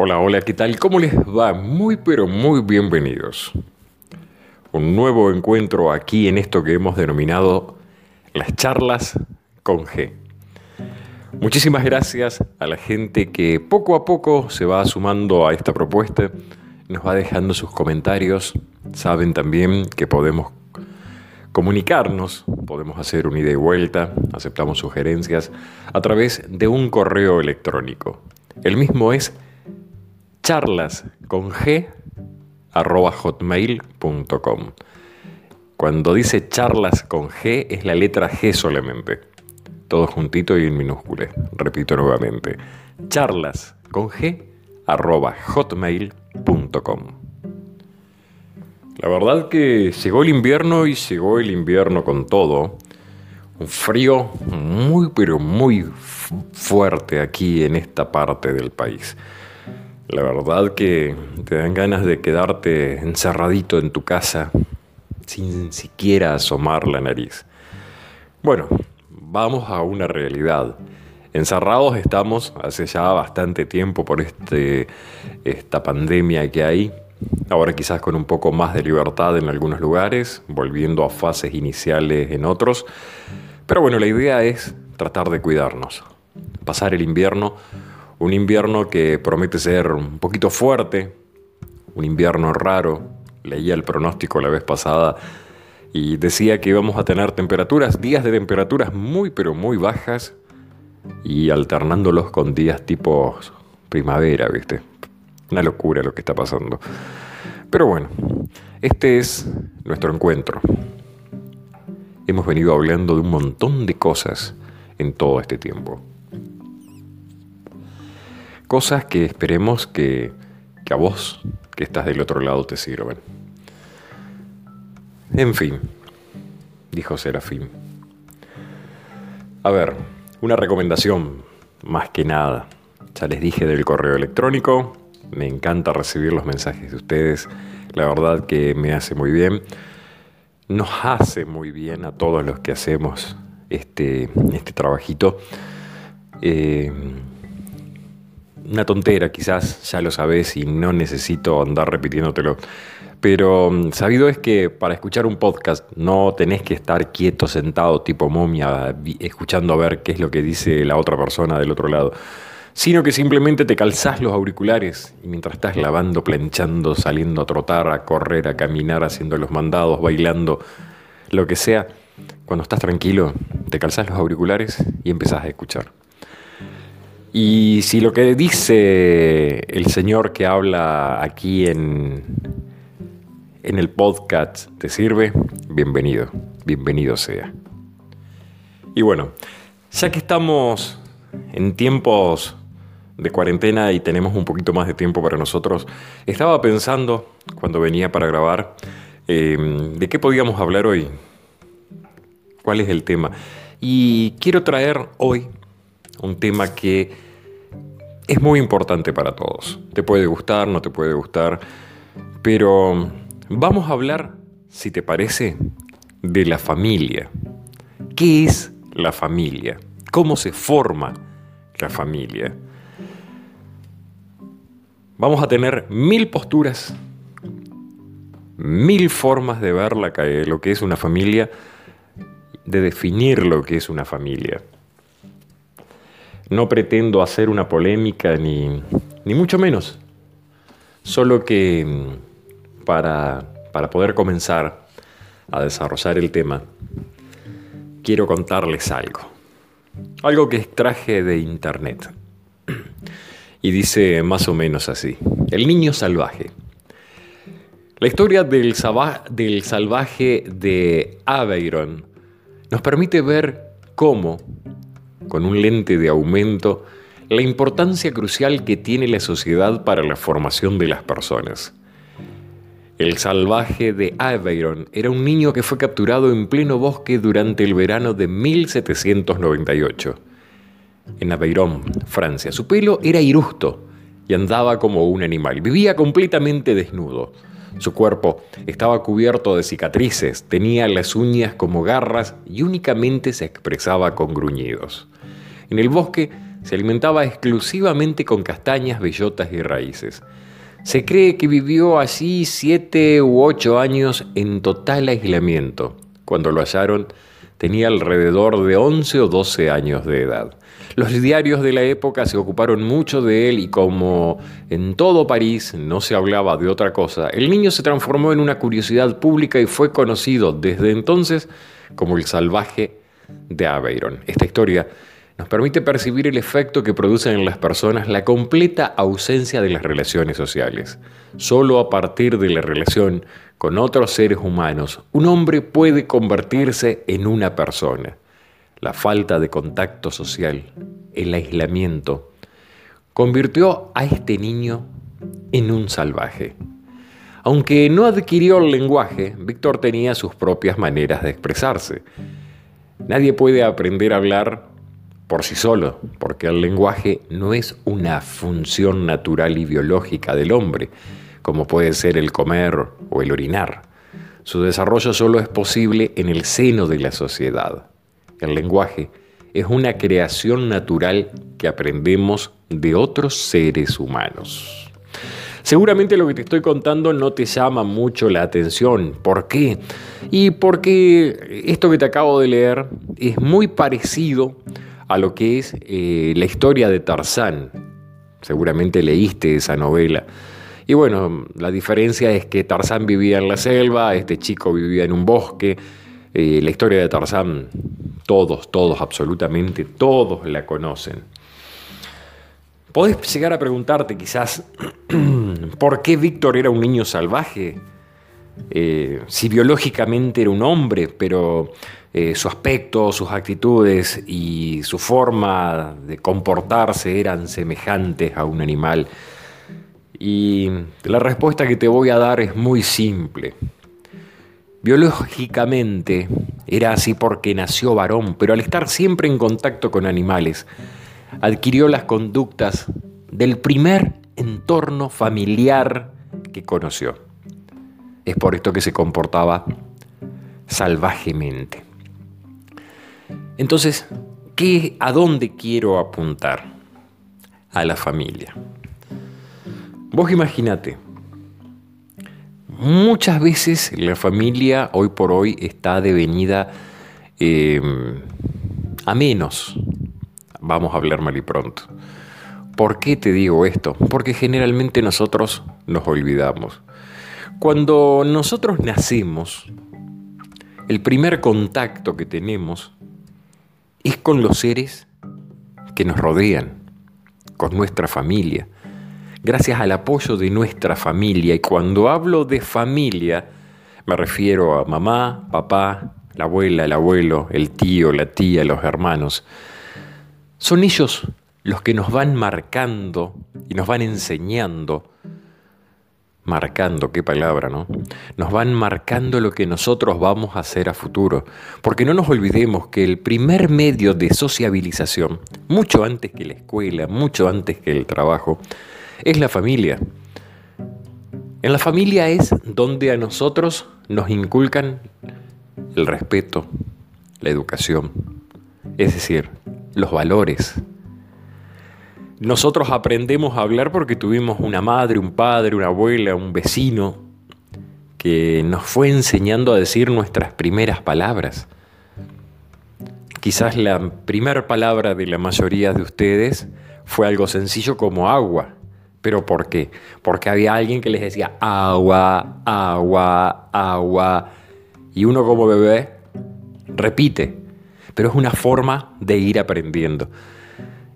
Hola, hola, ¿qué tal? ¿Cómo les va? Muy, pero muy bienvenidos. Un nuevo encuentro aquí en esto que hemos denominado las charlas con G. Muchísimas gracias a la gente que poco a poco se va sumando a esta propuesta, nos va dejando sus comentarios. Saben también que podemos comunicarnos, podemos hacer un ida y vuelta, aceptamos sugerencias a través de un correo electrónico. El mismo es charlas con G hotmail.com. Cuando dice charlas con G es la letra G solamente. Todo juntito y en minúscula. Repito nuevamente. Charlas con G hotmail.com. La verdad que llegó el invierno y llegó el invierno con todo. Un frío muy pero muy fuerte aquí en esta parte del país. La verdad que te dan ganas de quedarte encerradito en tu casa sin siquiera asomar la nariz. Bueno, vamos a una realidad. Encerrados estamos hace ya bastante tiempo por este, esta pandemia que hay ahora quizás con un poco más de libertad en algunos lugares, volviendo a fases iniciales en otros. Pero bueno, la idea es tratar de cuidarnos, pasar el invierno, un invierno que promete ser un poquito fuerte, un invierno raro. Leía el pronóstico la vez pasada y decía que íbamos a tener temperaturas, días de temperaturas muy pero muy bajas y alternándolos con días tipo primavera, ¿viste? Una locura lo que está pasando. Pero bueno, este es nuestro encuentro. Hemos venido hablando de un montón de cosas en todo este tiempo. Cosas que esperemos que, que a vos, que estás del otro lado, te sirvan. En fin, dijo Serafín. A ver, una recomendación, más que nada. Ya les dije del correo electrónico, me encanta recibir los mensajes de ustedes. La verdad que me hace muy bien. Nos hace muy bien a todos los que hacemos este, este trabajito. Eh, una tontera quizás, ya lo sabes y no necesito andar repitiéndotelo. Pero mm, sabido es que para escuchar un podcast no tenés que estar quieto, sentado, tipo momia, escuchando a ver qué es lo que dice la otra persona del otro lado sino que simplemente te calzás los auriculares y mientras estás lavando, planchando, saliendo a trotar, a correr, a caminar, haciendo los mandados, bailando, lo que sea, cuando estás tranquilo, te calzás los auriculares y empezás a escuchar. Y si lo que dice el señor que habla aquí en, en el podcast te sirve, bienvenido, bienvenido sea. Y bueno, ya que estamos en tiempos de cuarentena y tenemos un poquito más de tiempo para nosotros, estaba pensando cuando venía para grabar em, de qué podíamos hablar hoy, cuál es el tema. Y quiero traer hoy un tema que es muy importante para todos. Te puede gustar, no te puede gustar, pero vamos a hablar, si te parece, de la familia. ¿Qué es la familia? ¿Cómo se forma la familia? Vamos a tener mil posturas, mil formas de ver lo que es una familia, de definir lo que es una familia. No pretendo hacer una polémica ni, ni mucho menos, solo que mm, para, para poder comenzar a desarrollar el tema, quiero contarles algo. Algo que extraje de internet y dice más o menos así. El niño salvaje. La historia del, del salvaje de Aveyron nos permite ver cómo, con un lente de aumento, la importancia crucial que tiene la sociedad para la formación de las personas. El salvaje de Aveyron era un niño que fue capturado en pleno bosque durante el verano de 1798 en Aveyron, Francia. Su pelo era irusto y andaba como un animal. Vivía completamente desnudo. Su cuerpo estaba cubierto de cicatrices, tenía las uñas como garras y únicamente se expresaba con gruñidos. En el bosque se alimentaba exclusivamente con castañas, bellotas y raíces. Se cree que vivió allí siete u ocho años en total aislamiento. Cuando lo hallaron, tenía alrededor de 11 o 12 años de edad. Los diarios de la época se ocuparon mucho de él y como en todo París no se hablaba de otra cosa, el niño se transformó en una curiosidad pública y fue conocido desde entonces como el salvaje de Aveyron. Esta historia nos permite percibir el efecto que produce en las personas la completa ausencia de las relaciones sociales. Solo a partir de la relación con otros seres humanos, un hombre puede convertirse en una persona. La falta de contacto social, el aislamiento, convirtió a este niño en un salvaje. Aunque no adquirió el lenguaje, Víctor tenía sus propias maneras de expresarse. Nadie puede aprender a hablar por sí solo, porque el lenguaje no es una función natural y biológica del hombre, como puede ser el comer o el orinar. Su desarrollo solo es posible en el seno de la sociedad. El lenguaje es una creación natural que aprendemos de otros seres humanos. Seguramente lo que te estoy contando no te llama mucho la atención. ¿Por qué? Y porque esto que te acabo de leer es muy parecido a lo que es eh, la historia de Tarzán. Seguramente leíste esa novela. Y bueno, la diferencia es que Tarzán vivía en la selva, este chico vivía en un bosque. Eh, la historia de Tarzán, todos, todos, absolutamente todos la conocen. Podés llegar a preguntarte quizás por qué Víctor era un niño salvaje, eh, si biológicamente era un hombre, pero eh, su aspecto, sus actitudes y su forma de comportarse eran semejantes a un animal. Y la respuesta que te voy a dar es muy simple. Biológicamente era así porque nació varón, pero al estar siempre en contacto con animales, adquirió las conductas del primer entorno familiar que conoció. Es por esto que se comportaba salvajemente. Entonces, ¿qué, ¿a dónde quiero apuntar? A la familia. Vos imagínate, muchas veces la familia hoy por hoy está devenida eh, a menos. Vamos a hablar mal y pronto. ¿Por qué te digo esto? Porque generalmente nosotros nos olvidamos. Cuando nosotros nacemos, el primer contacto que tenemos es con los seres que nos rodean, con nuestra familia, gracias al apoyo de nuestra familia. Y cuando hablo de familia, me refiero a mamá, papá, la abuela, el abuelo, el tío, la tía, los hermanos. Son ellos los que nos van marcando y nos van enseñando marcando, qué palabra, ¿no? Nos van marcando lo que nosotros vamos a hacer a futuro. Porque no nos olvidemos que el primer medio de sociabilización, mucho antes que la escuela, mucho antes que el trabajo, es la familia. En la familia es donde a nosotros nos inculcan el respeto, la educación, es decir, los valores, nosotros aprendemos a hablar porque tuvimos una madre, un padre, una abuela, un vecino que nos fue enseñando a decir nuestras primeras palabras. Quizás la primera palabra de la mayoría de ustedes fue algo sencillo como agua. ¿Pero por qué? Porque había alguien que les decía agua, agua, agua. Y uno como bebé repite. Pero es una forma de ir aprendiendo.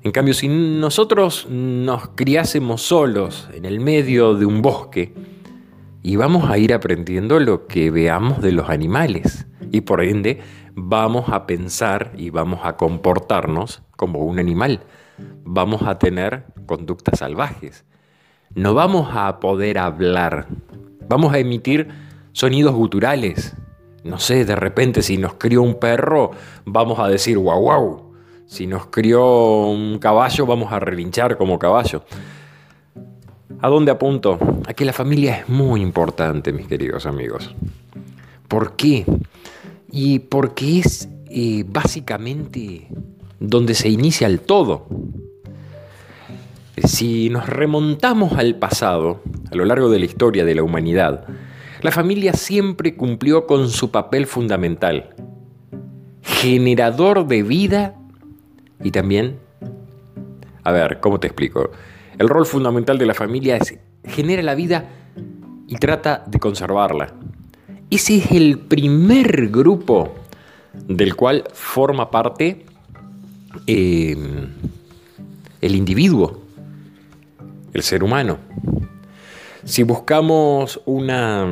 En cambio, si nosotros nos criásemos solos en el medio de un bosque, y vamos a ir aprendiendo lo que veamos de los animales. Y por ende vamos a pensar y vamos a comportarnos como un animal. Vamos a tener conductas salvajes. No vamos a poder hablar. Vamos a emitir sonidos guturales. No sé, de repente si nos crió un perro, vamos a decir guau guau si nos crió un caballo, vamos a relinchar como caballo. ¿A dónde apunto? A que la familia es muy importante, mis queridos amigos. ¿Por qué? Y porque es eh, básicamente donde se inicia el todo. Si nos remontamos al pasado, a lo largo de la historia de la humanidad, la familia siempre cumplió con su papel fundamental, generador de vida y también, a ver, ¿cómo te explico? El rol fundamental de la familia es genera la vida y trata de conservarla. Ese es el primer grupo del cual forma parte eh, el individuo, el ser humano. Si buscamos una,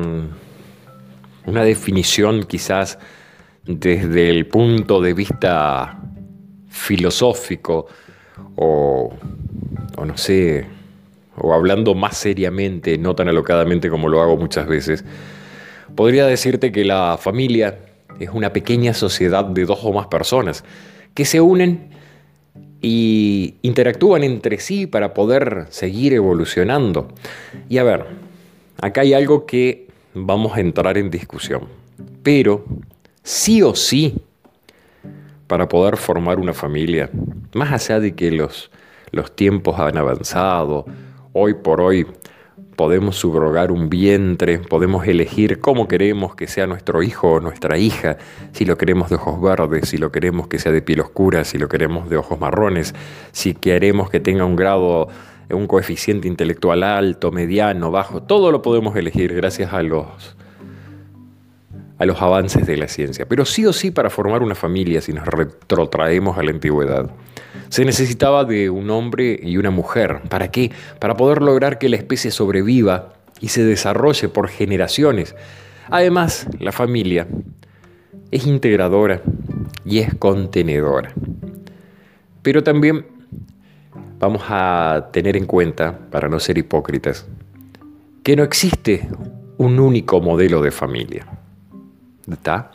una definición quizás desde el punto de vista filosófico o, no sé, o hablando más seriamente, no tan alocadamente como lo hago muchas veces, podría decirte que la familia es una pequeña sociedad de dos o más personas que se unen y interactúan entre sí para poder seguir evolucionando. Y a ver, acá hay algo que vamos a entrar en discusión, pero sí o sí, para poder formar una familia, más allá de que los, los tiempos han avanzado, hoy por hoy podemos subrogar un vientre, podemos elegir cómo queremos que sea nuestro hijo o nuestra hija, si lo queremos de ojos verdes, si lo queremos que sea de piel oscura, si lo queremos de ojos marrones, si queremos que tenga un grado, un coeficiente intelectual alto, mediano, bajo, todo lo podemos elegir gracias a los a los avances de la ciencia. Pero sí o sí para formar una familia, si nos retrotraemos a la antigüedad, se necesitaba de un hombre y una mujer. ¿Para qué? Para poder lograr que la especie sobreviva y se desarrolle por generaciones. Además, la familia es integradora y es contenedora. Pero también vamos a tener en cuenta, para no ser hipócritas, que no existe un único modelo de familia. ¿Está?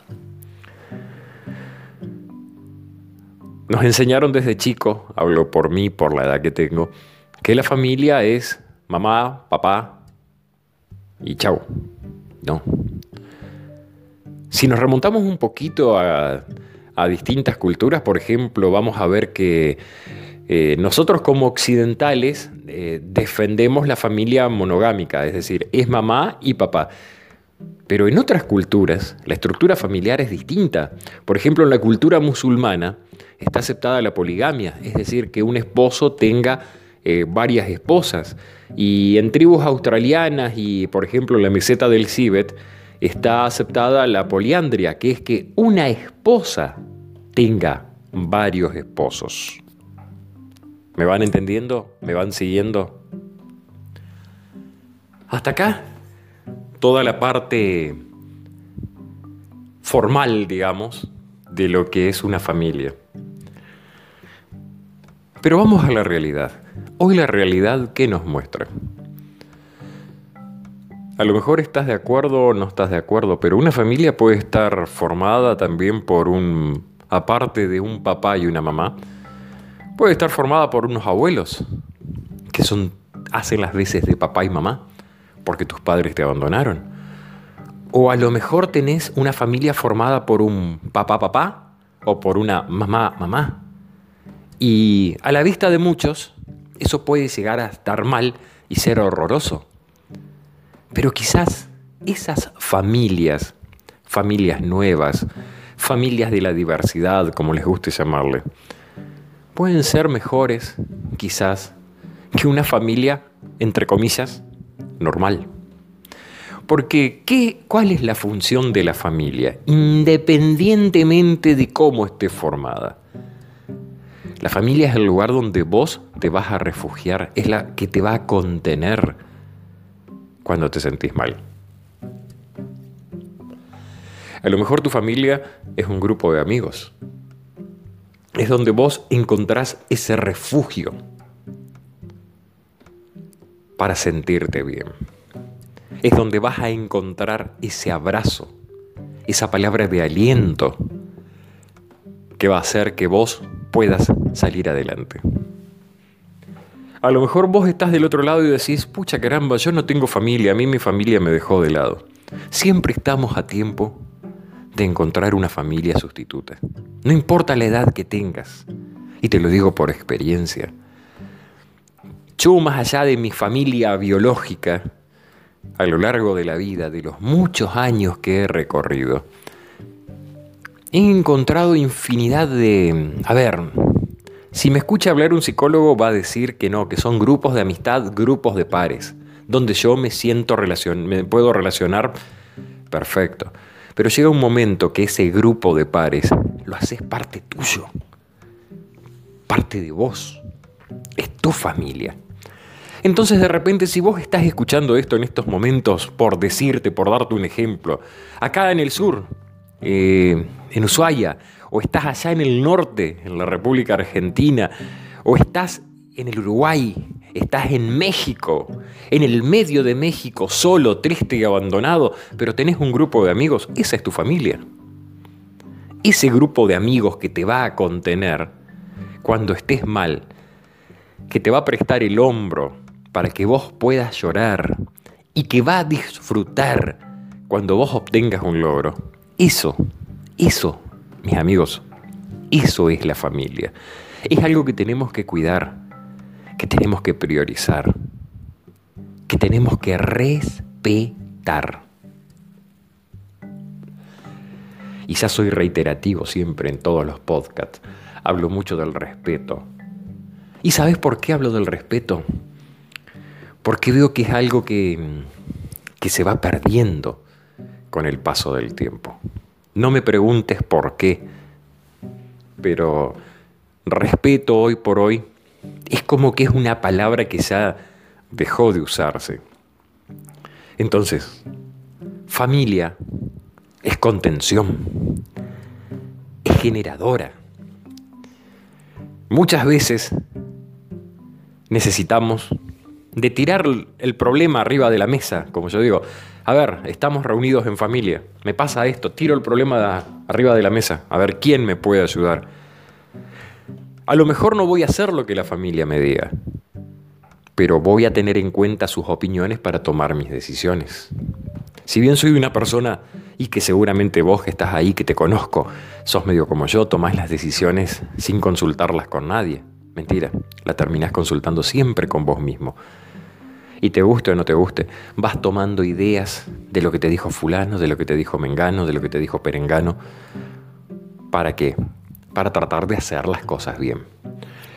Nos enseñaron desde chico, hablo por mí, por la edad que tengo, que la familia es mamá, papá y chau. No. Si nos remontamos un poquito a, distintas culturas, por ejemplo, vamos a ver que eh, nosotros como occidentales eh, defendemos la familia monogámica, es decir, es mamá y papá. Pero en otras culturas la estructura familiar es distinta. Por ejemplo, en la cultura musulmana está aceptada la poligamia, es decir, que un esposo tenga eh, varias esposas. Y en tribus australianas y, por ejemplo, en la meseta del Cibet está aceptada la poliandria, que es que una esposa tenga varios esposos. ¿Me van entendiendo? ¿Me van siguiendo? ¿Hasta acá? Toda la parte formal, digamos, de lo que es una familia. Pero vamos a la realidad. Hoy la realidad, ¿qué nos muestra? A lo mejor estás de acuerdo o no estás de acuerdo, pero una familia puede estar formada también por un, aparte de un papá y una mamá, puede estar formada por unos abuelos, que son, hacen las veces de papá y mamá porque tus padres te abandonaron. O a lo mejor tenés una familia formada por un papá papá o por una mamá mamá. Y a la vista de muchos, eso puede llegar a estar mal y ser horroroso. Pero quizás esas familias, familias nuevas, familias de la diversidad, como les guste llamarle, pueden ser mejores, quizás, que una familia, entre comillas, normal. Porque, ¿qué, ¿cuál es la función de la familia? Independientemente de cómo esté formada. La familia es el lugar donde vos te vas a refugiar, es la que te va a contener cuando te sentís mal. A lo mejor tu familia es un grupo de amigos. Es donde vos encontrás ese refugio para sentirte bien. Es donde vas a encontrar ese abrazo, esa palabra de aliento que va a hacer que vos puedas salir adelante. A lo mejor vos estás del otro lado y decís, pucha caramba, yo no tengo familia, a mí mi familia me dejó de lado. Siempre estamos a tiempo de encontrar una familia sustituta. No importa la edad que tengas, y te lo digo por experiencia. Yo más allá de mi familia biológica, a lo largo de la vida, de los muchos años que he recorrido, he encontrado infinidad de... A ver, si me escucha hablar un psicólogo va a decir que no, que son grupos de amistad, grupos de pares, donde yo me siento relacion me puedo relacionar perfecto. Pero llega un momento que ese grupo de pares lo haces parte tuyo, parte de vos, es tu familia. Entonces de repente si vos estás escuchando esto en estos momentos, por decirte, por darte un ejemplo, acá en el sur, eh, en Ushuaia, o estás allá en el norte, en la República Argentina, o estás en el Uruguay, estás en México, en el medio de México, solo, triste y abandonado, pero tenés un grupo de amigos, esa es tu familia. Ese grupo de amigos que te va a contener cuando estés mal, que te va a prestar el hombro para que vos puedas llorar y que va a disfrutar cuando vos obtengas un logro. Eso, eso, mis amigos, eso es la familia. Es algo que tenemos que cuidar que tenemos que priorizar, que tenemos que respetar. Y ya soy reiterativo siempre en todos los podcasts. Hablo mucho del respeto. ¿Y sabes por qué hablo del respeto? Porque veo que es algo que, que se va perdiendo con el paso del tiempo. No me preguntes por qué, pero respeto hoy por hoy es como que es una palabra que ya dejó de usarse. Entonces, familia es contención, es generadora. Muchas veces necesitamos de tirar el problema arriba de la mesa, como yo digo. A ver, estamos reunidos en familia, me pasa esto, tiro el problema arriba de la mesa, a ver quién me puede ayudar. A lo mejor no voy a hacer lo que la familia me diga, pero voy a tener en cuenta sus opiniones para tomar mis decisiones. Si bien soy una persona y que seguramente vos que estás ahí, que te conozco, sos medio como yo, tomás las decisiones sin consultarlas con nadie. Mentira, la terminás consultando siempre con vos mismo. Y te guste o no te guste, vas tomando ideas de lo que te dijo fulano, de lo que te dijo Mengano, de lo que te dijo Perengano. ¿Para qué? para tratar de hacer las cosas bien.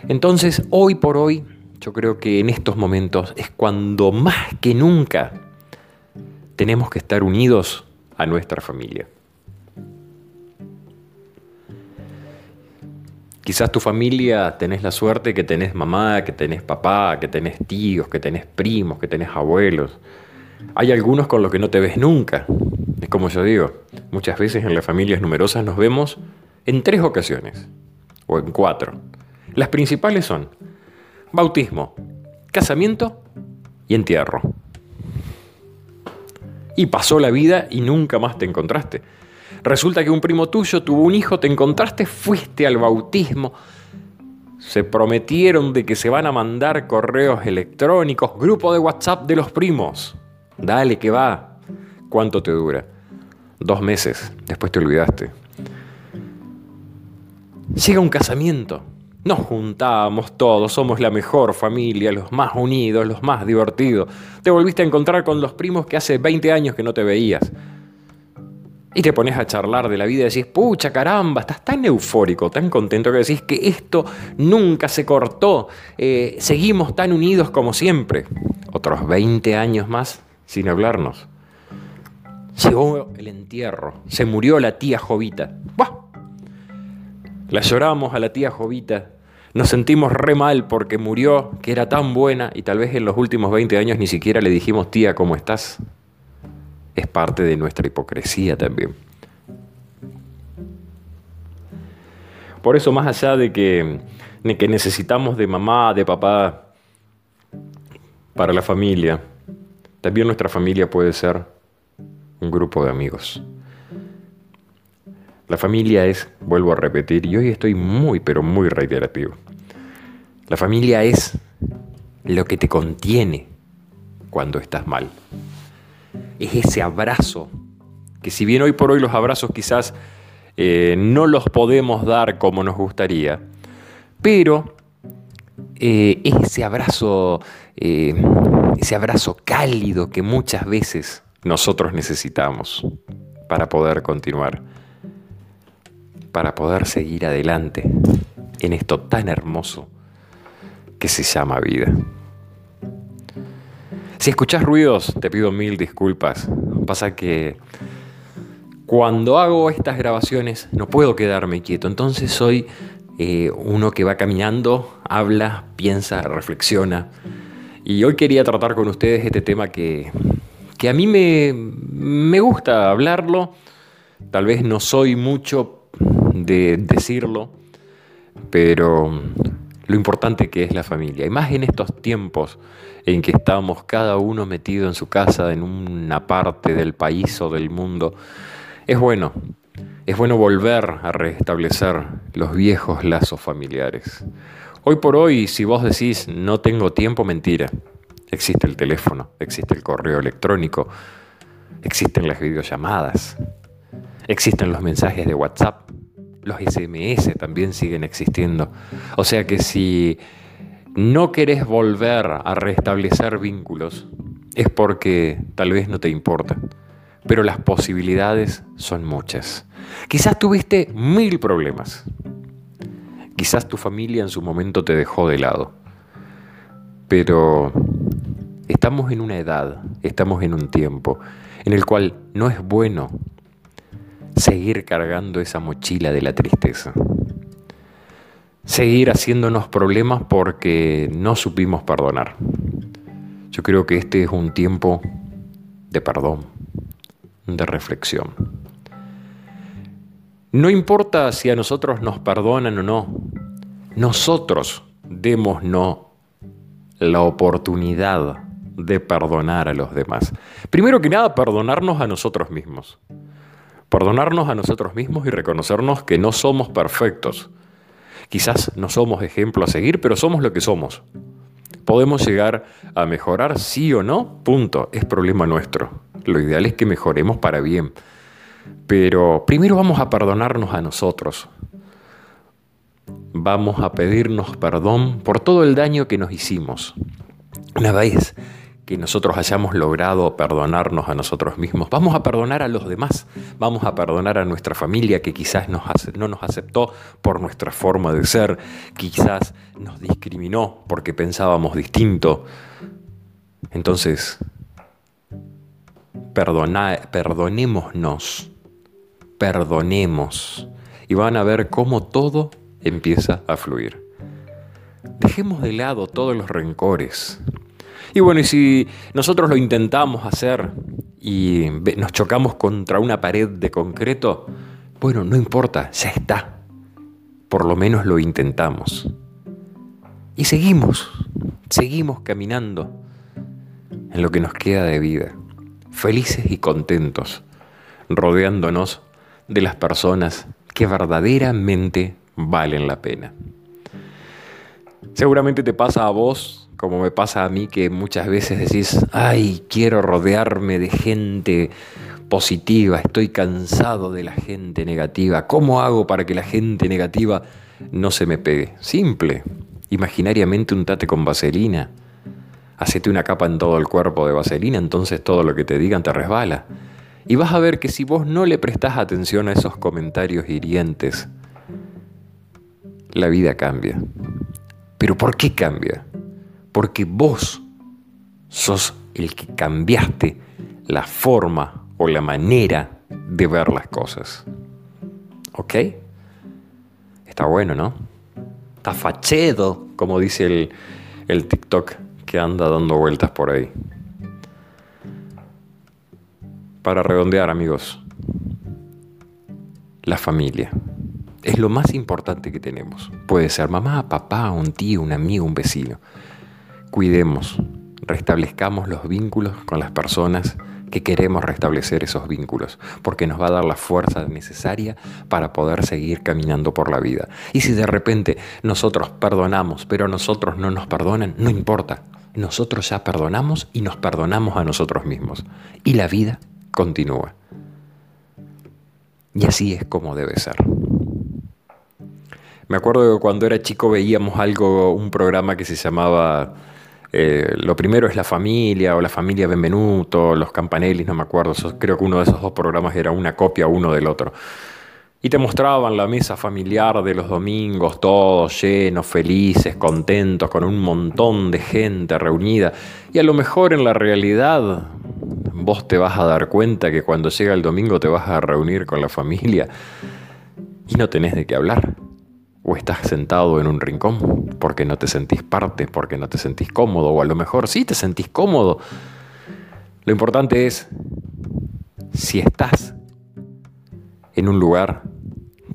Entonces, hoy por hoy, yo creo que en estos momentos es cuando más que nunca tenemos que estar unidos a nuestra familia. Quizás tu familia tenés la suerte que tenés mamá, que tenés papá, que tenés tíos, que tenés primos, que tenés abuelos. Hay algunos con los que no te ves nunca. Es como yo digo, muchas veces en las familias numerosas nos vemos en tres ocasiones, o en cuatro. Las principales son bautismo, casamiento y entierro. Y pasó la vida y nunca más te encontraste. Resulta que un primo tuyo tuvo un hijo, te encontraste, fuiste al bautismo, se prometieron de que se van a mandar correos electrónicos, grupo de WhatsApp de los primos. Dale que va. ¿Cuánto te dura? Dos meses, después te olvidaste. Llega un casamiento. Nos juntamos todos, somos la mejor familia, los más unidos, los más divertidos. Te volviste a encontrar con los primos que hace 20 años que no te veías. Y te pones a charlar de la vida y decís, pucha caramba, estás tan eufórico, tan contento que decís que esto nunca se cortó, eh, seguimos tan unidos como siempre. Otros 20 años más sin hablarnos. Llegó el entierro, se murió la tía Jovita. ¡Buah! La lloramos a la tía Jovita. Nos sentimos re mal porque murió, que era tan buena, y tal vez en los últimos 20 años ni siquiera le dijimos, tía, ¿cómo estás? Es parte de nuestra hipocresía también. Por eso, más allá de que, de que necesitamos de mamá, de papá, para la familia, también nuestra familia puede ser un grupo de amigos. La familia es, vuelvo a repetir, y hoy estoy muy, pero muy reiterativo. La familia es lo que te contiene cuando estás mal. Es ese abrazo, que si bien hoy por hoy los abrazos quizás eh, no los podemos dar como nos gustaría, pero eh, ese abrazo, eh, ese abrazo cálido que muchas veces nosotros necesitamos para poder continuar, para poder seguir adelante en esto tan hermoso que se llama vida. Si escuchas ruidos, te pido mil disculpas. Pasa que cuando hago estas grabaciones no puedo quedarme quieto, entonces soy eh, uno que va caminando, habla, piensa, reflexiona. Y hoy quería tratar con ustedes este tema que, que a mí me, me gusta hablarlo, tal vez no soy mucho de decirlo, pero lo importante que es la familia. Y más en estos tiempos en que estamos cada uno metido en su casa, en una parte del país o del mundo, es bueno. Es bueno volver a restablecer los viejos lazos familiares. Hoy por hoy, si vos decís no tengo tiempo, mentira. Existe el teléfono, existe el correo electrónico, existen las videollamadas, existen los mensajes de WhatsApp, los SMS también siguen existiendo. O sea que si no querés volver a restablecer vínculos, es porque tal vez no te importa. Pero las posibilidades son muchas. Quizás tuviste mil problemas. Quizás tu familia en su momento te dejó de lado. Pero estamos en una edad, estamos en un tiempo en el cual no es bueno seguir cargando esa mochila de la tristeza. Seguir haciéndonos problemas porque no supimos perdonar. Yo creo que este es un tiempo de perdón, de reflexión. No importa si a nosotros nos perdonan o no, nosotros démonos la oportunidad de perdonar a los demás. Primero que nada, perdonarnos a nosotros mismos perdonarnos a nosotros mismos y reconocernos que no somos perfectos. Quizás no somos ejemplo a seguir, pero somos lo que somos. ¿Podemos llegar a mejorar sí o no? Punto. Es problema nuestro. Lo ideal es que mejoremos para bien. Pero primero vamos a perdonarnos a nosotros. Vamos a pedirnos perdón por todo el daño que nos hicimos. Una vez que nosotros hayamos logrado perdonarnos a nosotros mismos. Vamos a perdonar a los demás, vamos a perdonar a nuestra familia que quizás no nos aceptó por nuestra forma de ser, quizás nos discriminó porque pensábamos distinto. Entonces, perdonémonos, perdonemos y van a ver cómo todo empieza a fluir. Dejemos de lado todos los rencores, y bueno, y si nosotros lo intentamos hacer y nos chocamos contra una pared de concreto, bueno, no importa, ya está. Por lo menos lo intentamos. Y seguimos, seguimos caminando en lo que nos queda de vida, felices y contentos, rodeándonos de las personas que verdaderamente valen la pena. Seguramente te pasa a vos como me pasa a mí que muchas veces decís, ay, quiero rodearme de gente positiva, estoy cansado de la gente negativa, ¿cómo hago para que la gente negativa no se me pegue? Simple, imaginariamente untate con vaselina, hacete una capa en todo el cuerpo de vaselina, entonces todo lo que te digan te resbala. Y vas a ver que si vos no le prestás atención a esos comentarios hirientes, la vida cambia. ¿Pero por qué cambia? Porque vos sos el que cambiaste la forma o la manera de ver las cosas. ¿Ok? Está bueno, ¿no? Está fachedo, como dice el, el TikTok que anda dando vueltas por ahí. Para redondear, amigos, la familia es lo más importante que tenemos. Puede ser mamá, papá, un tío, un amigo, un vecino cuidemos, restablezcamos los vínculos con las personas que queremos restablecer esos vínculos, porque nos va a dar la fuerza necesaria para poder seguir caminando por la vida. Y si de repente nosotros perdonamos, pero nosotros no nos perdonan, no importa. Nosotros ya perdonamos y nos perdonamos a nosotros mismos. Y la vida continúa. Y así es como debe ser. Me acuerdo que cuando era chico veíamos algo, un programa que se llamaba eh, Lo primero es la familia o la familia Benvenuto, los Campanelli, no me acuerdo. creo que uno de esos dos programas era una copia uno del otro. Y te mostraban la mesa familiar de los domingos, todos llenos, felices, contentos, con un montón de gente reunida. Y a lo mejor en la realidad vos te vas a dar cuenta que cuando llega el domingo te vas a reunir con la familia y no tenés de qué hablar. O estás sentado en un rincón porque no te sentís parte, porque no te sentís cómodo, o a lo mejor sí te sentís cómodo. Lo importante es, si estás en un lugar,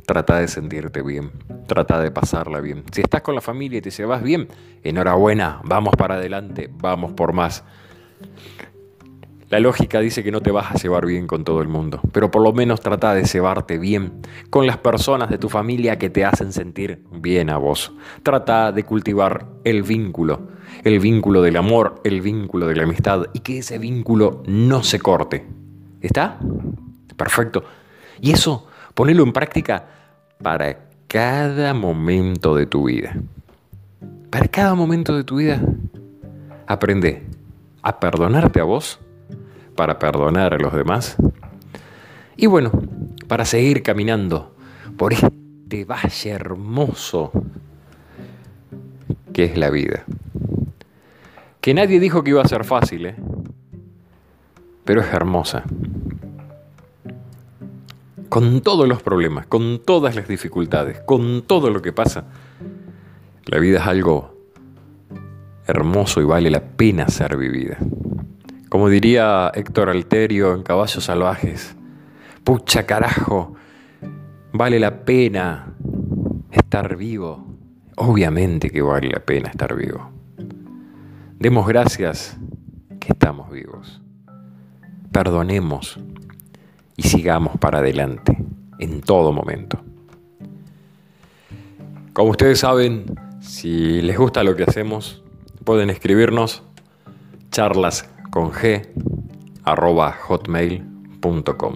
trata de sentirte bien, trata de pasarla bien. Si estás con la familia y te llevas bien, enhorabuena, vamos para adelante, vamos por más. La lógica dice que no te vas a llevar bien con todo el mundo, pero por lo menos trata de llevarte bien con las personas de tu familia que te hacen sentir bien a vos. Trata de cultivar el vínculo, el vínculo del amor, el vínculo de la amistad y que ese vínculo no se corte. ¿Está? Perfecto. Y eso, ponelo en práctica para cada momento de tu vida. Para cada momento de tu vida, aprende a perdonarte a vos para perdonar a los demás. Y bueno, para seguir caminando por este valle hermoso que es la vida. Que nadie dijo que iba a ser fácil, ¿eh? pero es hermosa con todos los problemas, con todas las dificultades, con todo lo que pasa, la vida es algo hermoso y vale la pena ser vivida. Como diría Héctor Alterio en Caballos Salvajes, pucha carajo, vale la pena estar vivo. Obviamente que vale la pena estar vivo. Demos gracias que estamos vivos. Perdonemos y sigamos para adelante en todo momento. Como ustedes saben, si les gusta lo que hacemos, pueden escribirnos charlas con g hotmail.com.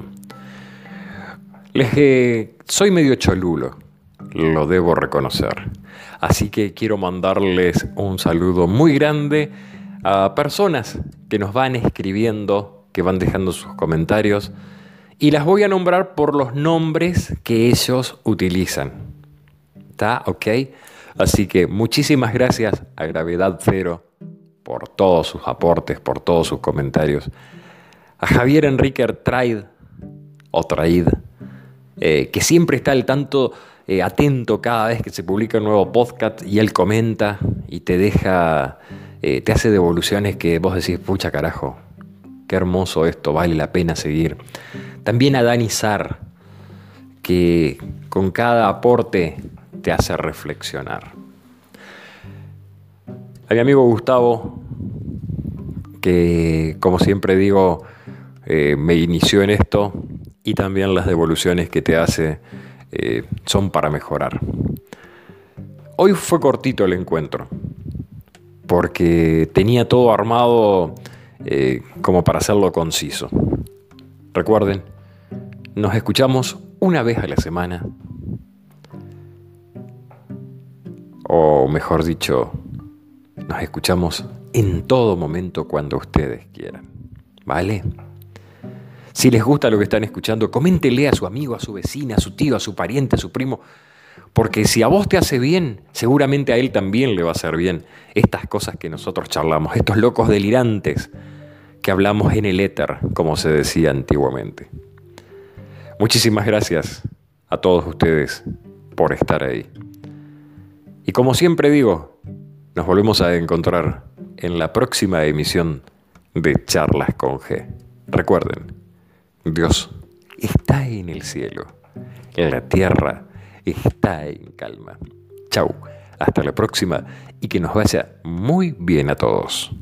Les soy medio cholulo, lo debo reconocer. Así que quiero mandarles un saludo muy grande a personas que nos van escribiendo, que van dejando sus comentarios y las voy a nombrar por los nombres que ellos utilizan. ¿Está? ¿Ok? Así que muchísimas gracias a Gravedad Cero por todos sus aportes, por todos sus comentarios. A Javier Enrique Traid, o Traid, eh, que siempre está al tanto, eh, atento cada vez que se publica un nuevo podcast y él comenta y te deja, eh, te hace devoluciones que vos decís, pucha carajo, qué hermoso esto, vale la pena seguir. También a Dani Sar, que con cada aporte te hace reflexionar. A mi amigo Gustavo, que como siempre digo, eh, me inició en esto y también las devoluciones que te hace eh, son para mejorar. Hoy fue cortito el encuentro, porque tenía todo armado eh, como para hacerlo conciso. Recuerden, nos escuchamos una vez a la semana. O mejor dicho, nos escuchamos en todo momento cuando ustedes quieran. ¿Vale? Si les gusta lo que están escuchando, coméntele a su amigo, a su vecina, a su tío, a su pariente, a su primo. Porque si a vos te hace bien, seguramente a él también le va a hacer bien estas cosas que nosotros charlamos, estos locos delirantes que hablamos en el éter, como se decía antiguamente. Muchísimas gracias a todos ustedes por estar ahí. Y como siempre digo, nos volvemos a encontrar en la próxima emisión de Charlas con G. Recuerden, Dios está en el cielo, la tierra está en calma. Chau, hasta la próxima y que nos vaya muy bien a todos.